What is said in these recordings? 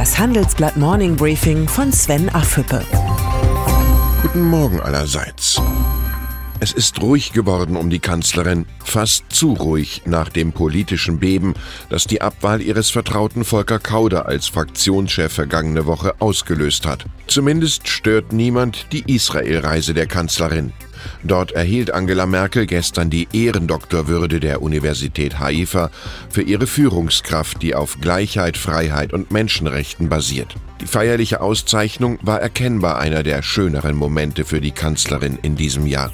Das Handelsblatt Morning Briefing von Sven Affüppe. Guten Morgen allerseits. Es ist ruhig geworden um die Kanzlerin, fast zu ruhig nach dem politischen Beben, das die Abwahl ihres Vertrauten Volker Kauder als Fraktionschef vergangene Woche ausgelöst hat. Zumindest stört niemand die Israelreise der Kanzlerin. Dort erhielt Angela Merkel gestern die Ehrendoktorwürde der Universität Haifa für ihre Führungskraft, die auf Gleichheit, Freiheit und Menschenrechten basiert. Die feierliche Auszeichnung war erkennbar einer der schöneren Momente für die Kanzlerin in diesem Jahr.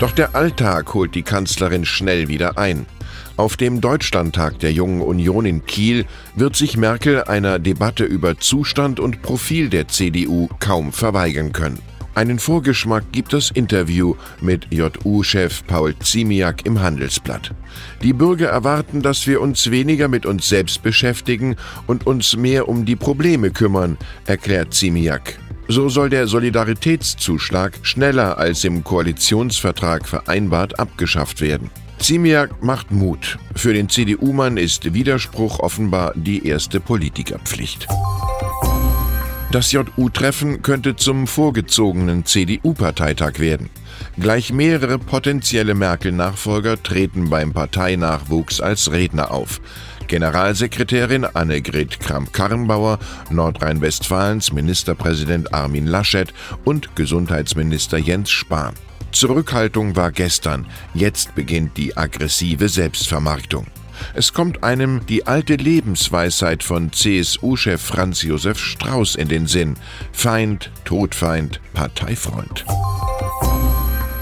Doch der Alltag holt die Kanzlerin schnell wieder ein. Auf dem Deutschlandtag der Jungen Union in Kiel wird sich Merkel einer Debatte über Zustand und Profil der CDU kaum verweigern können. Einen Vorgeschmack gibt das Interview mit JU-Chef Paul Ziemiak im Handelsblatt. Die Bürger erwarten, dass wir uns weniger mit uns selbst beschäftigen und uns mehr um die Probleme kümmern, erklärt Ziemiak. So soll der Solidaritätszuschlag schneller als im Koalitionsvertrag vereinbart abgeschafft werden. Ziemiak macht Mut. Für den CDU-Mann ist Widerspruch offenbar die erste Politikerpflicht. Das JU-Treffen könnte zum vorgezogenen CDU-Parteitag werden. Gleich mehrere potenzielle Merkel-Nachfolger treten beim Parteinachwuchs als Redner auf. Generalsekretärin Annegret Kramp-Karrenbauer, Nordrhein-Westfalens Ministerpräsident Armin Laschet und Gesundheitsminister Jens Spahn. Zurückhaltung war gestern, jetzt beginnt die aggressive Selbstvermarktung. Es kommt einem die alte Lebensweisheit von CSU-Chef Franz Josef Strauß in den Sinn. Feind, Todfeind, Parteifreund.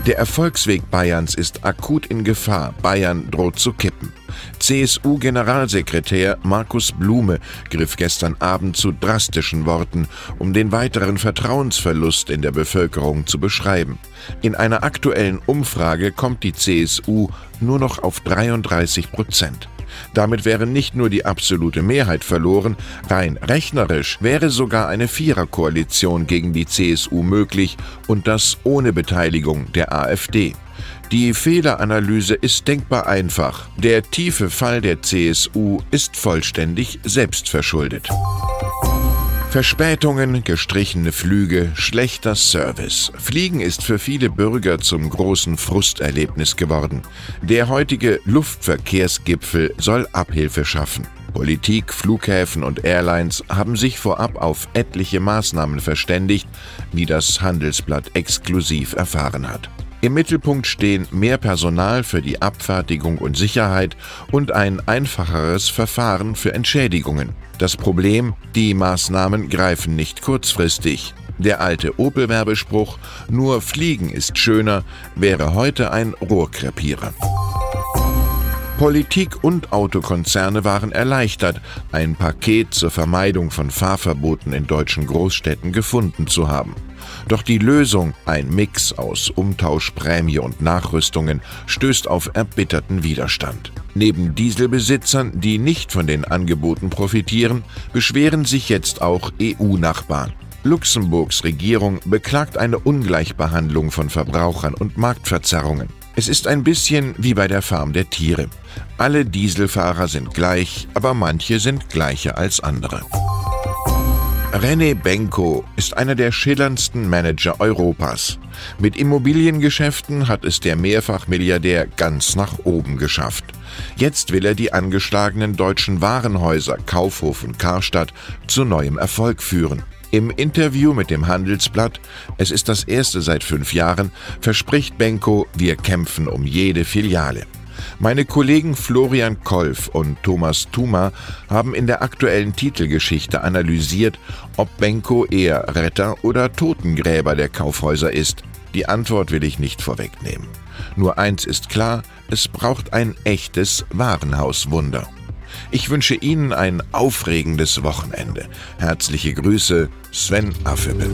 Der Erfolgsweg Bayerns ist akut in Gefahr. Bayern droht zu kippen. CSU-Generalsekretär Markus Blume griff gestern Abend zu drastischen Worten, um den weiteren Vertrauensverlust in der Bevölkerung zu beschreiben. In einer aktuellen Umfrage kommt die CSU nur noch auf 33 Prozent. Damit wäre nicht nur die absolute Mehrheit verloren, rein rechnerisch wäre sogar eine Viererkoalition gegen die CSU möglich und das ohne Beteiligung der AfD. Die Fehleranalyse ist denkbar einfach. Der tiefe Fall der CSU ist vollständig selbstverschuldet. Verspätungen, gestrichene Flüge, schlechter Service. Fliegen ist für viele Bürger zum großen Frusterlebnis geworden. Der heutige Luftverkehrsgipfel soll Abhilfe schaffen. Politik, Flughäfen und Airlines haben sich vorab auf etliche Maßnahmen verständigt, wie das Handelsblatt exklusiv erfahren hat. Im Mittelpunkt stehen mehr Personal für die Abfertigung und Sicherheit und ein einfacheres Verfahren für Entschädigungen. Das Problem, die Maßnahmen greifen nicht kurzfristig. Der alte Opel-Werbespruch Nur Fliegen ist schöner wäre heute ein Rohrkrepierer. Politik und Autokonzerne waren erleichtert, ein Paket zur Vermeidung von Fahrverboten in deutschen Großstädten gefunden zu haben. Doch die Lösung, ein Mix aus Umtauschprämie und Nachrüstungen, stößt auf erbitterten Widerstand. Neben Dieselbesitzern, die nicht von den Angeboten profitieren, beschweren sich jetzt auch EU-Nachbarn. Luxemburgs Regierung beklagt eine Ungleichbehandlung von Verbrauchern und Marktverzerrungen. Es ist ein bisschen wie bei der Farm der Tiere. Alle Dieselfahrer sind gleich, aber manche sind gleicher als andere. René Benko ist einer der schillerndsten Manager Europas. Mit Immobiliengeschäften hat es der Mehrfachmilliardär ganz nach oben geschafft. Jetzt will er die angeschlagenen deutschen Warenhäuser Kaufhof und Karstadt zu neuem Erfolg führen. Im Interview mit dem Handelsblatt, es ist das erste seit fünf Jahren, verspricht Benko, wir kämpfen um jede Filiale. Meine Kollegen Florian Kolf und Thomas Thuma haben in der aktuellen Titelgeschichte analysiert, ob Benko eher Retter oder Totengräber der Kaufhäuser ist. Die Antwort will ich nicht vorwegnehmen. Nur eins ist klar, es braucht ein echtes Warenhauswunder. Ich wünsche Ihnen ein aufregendes Wochenende. Herzliche Grüße, Sven Affebe.